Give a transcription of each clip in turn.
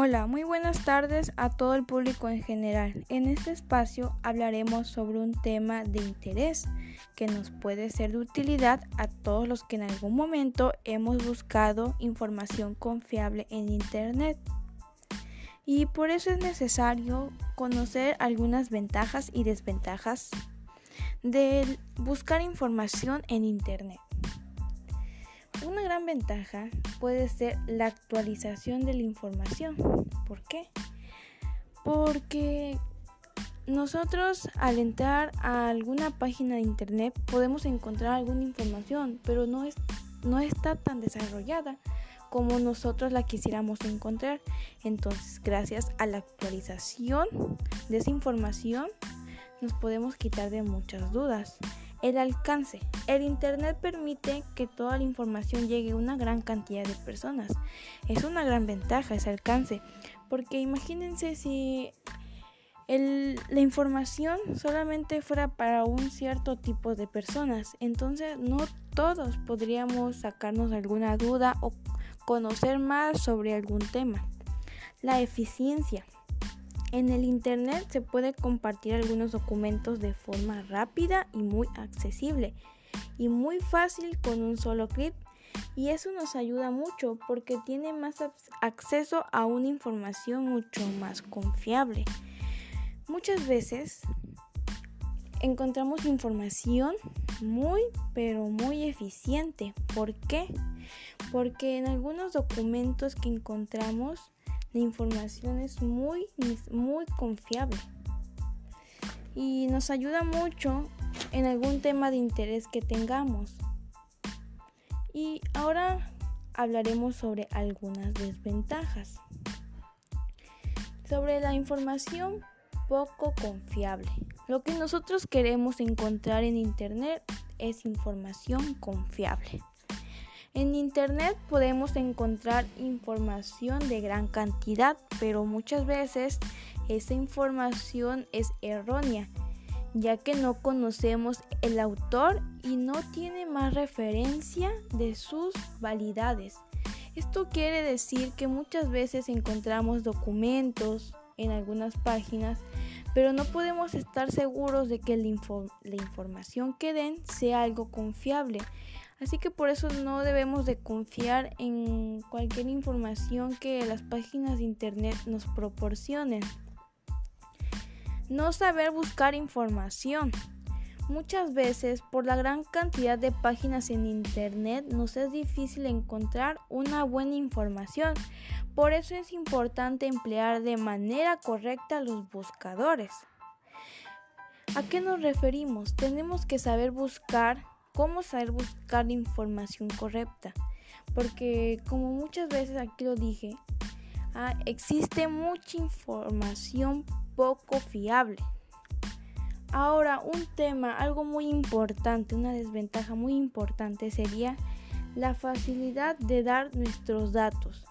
Hola, muy buenas tardes a todo el público en general. En este espacio hablaremos sobre un tema de interés que nos puede ser de utilidad a todos los que en algún momento hemos buscado información confiable en Internet. Y por eso es necesario conocer algunas ventajas y desventajas de buscar información en Internet. Una gran ventaja puede ser la actualización de la información. ¿Por qué? Porque nosotros al entrar a alguna página de internet podemos encontrar alguna información, pero no, es, no está tan desarrollada como nosotros la quisiéramos encontrar. Entonces, gracias a la actualización de esa información, nos podemos quitar de muchas dudas. El alcance. El Internet permite que toda la información llegue a una gran cantidad de personas. Es una gran ventaja ese alcance, porque imagínense si la información solamente fuera para un cierto tipo de personas, entonces no todos podríamos sacarnos alguna duda o conocer más sobre algún tema. La eficiencia. En el Internet se puede compartir algunos documentos de forma rápida y muy accesible y muy fácil con un solo clic y eso nos ayuda mucho porque tiene más acceso a una información mucho más confiable. Muchas veces encontramos información muy pero muy eficiente. ¿Por qué? Porque en algunos documentos que encontramos la información es muy, muy confiable y nos ayuda mucho en algún tema de interés que tengamos. Y ahora hablaremos sobre algunas desventajas. Sobre la información poco confiable. Lo que nosotros queremos encontrar en Internet es información confiable. En Internet podemos encontrar información de gran cantidad, pero muchas veces esa información es errónea, ya que no conocemos el autor y no tiene más referencia de sus validades. Esto quiere decir que muchas veces encontramos documentos en algunas páginas, pero no podemos estar seguros de que la, información que den sea algo confiable. Así que por eso no debemos de confiar en cualquier información que las páginas de internet nos proporcionen. No saber buscar información. Muchas veces por la gran cantidad de páginas en internet nos es difícil encontrar una buena información. Por eso es importante emplear de manera correcta los buscadores. ¿A qué nos referimos? Tenemos que saber buscar cómo saber buscar información correcta. Porque como muchas veces aquí lo dije, ah, existe mucha información poco fiable. Ahora, un tema, algo muy importante, una desventaja muy importante sería la facilidad de dar nuestros datos.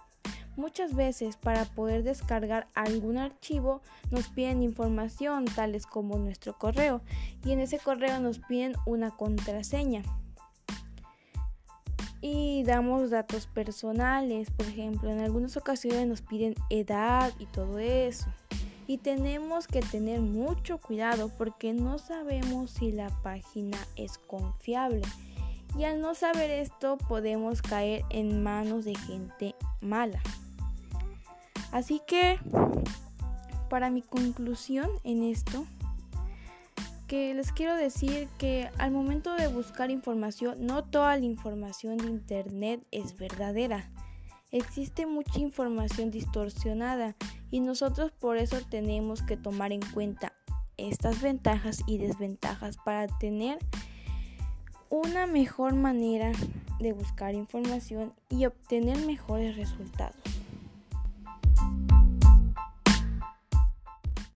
Muchas veces para poder descargar algún archivo nos piden información tales como nuestro correo y en ese correo nos piden una contraseña. Y damos datos personales, por ejemplo, en algunas ocasiones nos piden edad y todo eso. Y tenemos que tener mucho cuidado porque no sabemos si la página es confiable. Y al no saber esto podemos caer en manos de gente mala. Así que, para mi conclusión en esto, que les quiero decir que al momento de buscar información, no toda la información de Internet es verdadera. Existe mucha información distorsionada y nosotros por eso tenemos que tomar en cuenta estas ventajas y desventajas para tener una mejor manera de buscar información y obtener mejores resultados.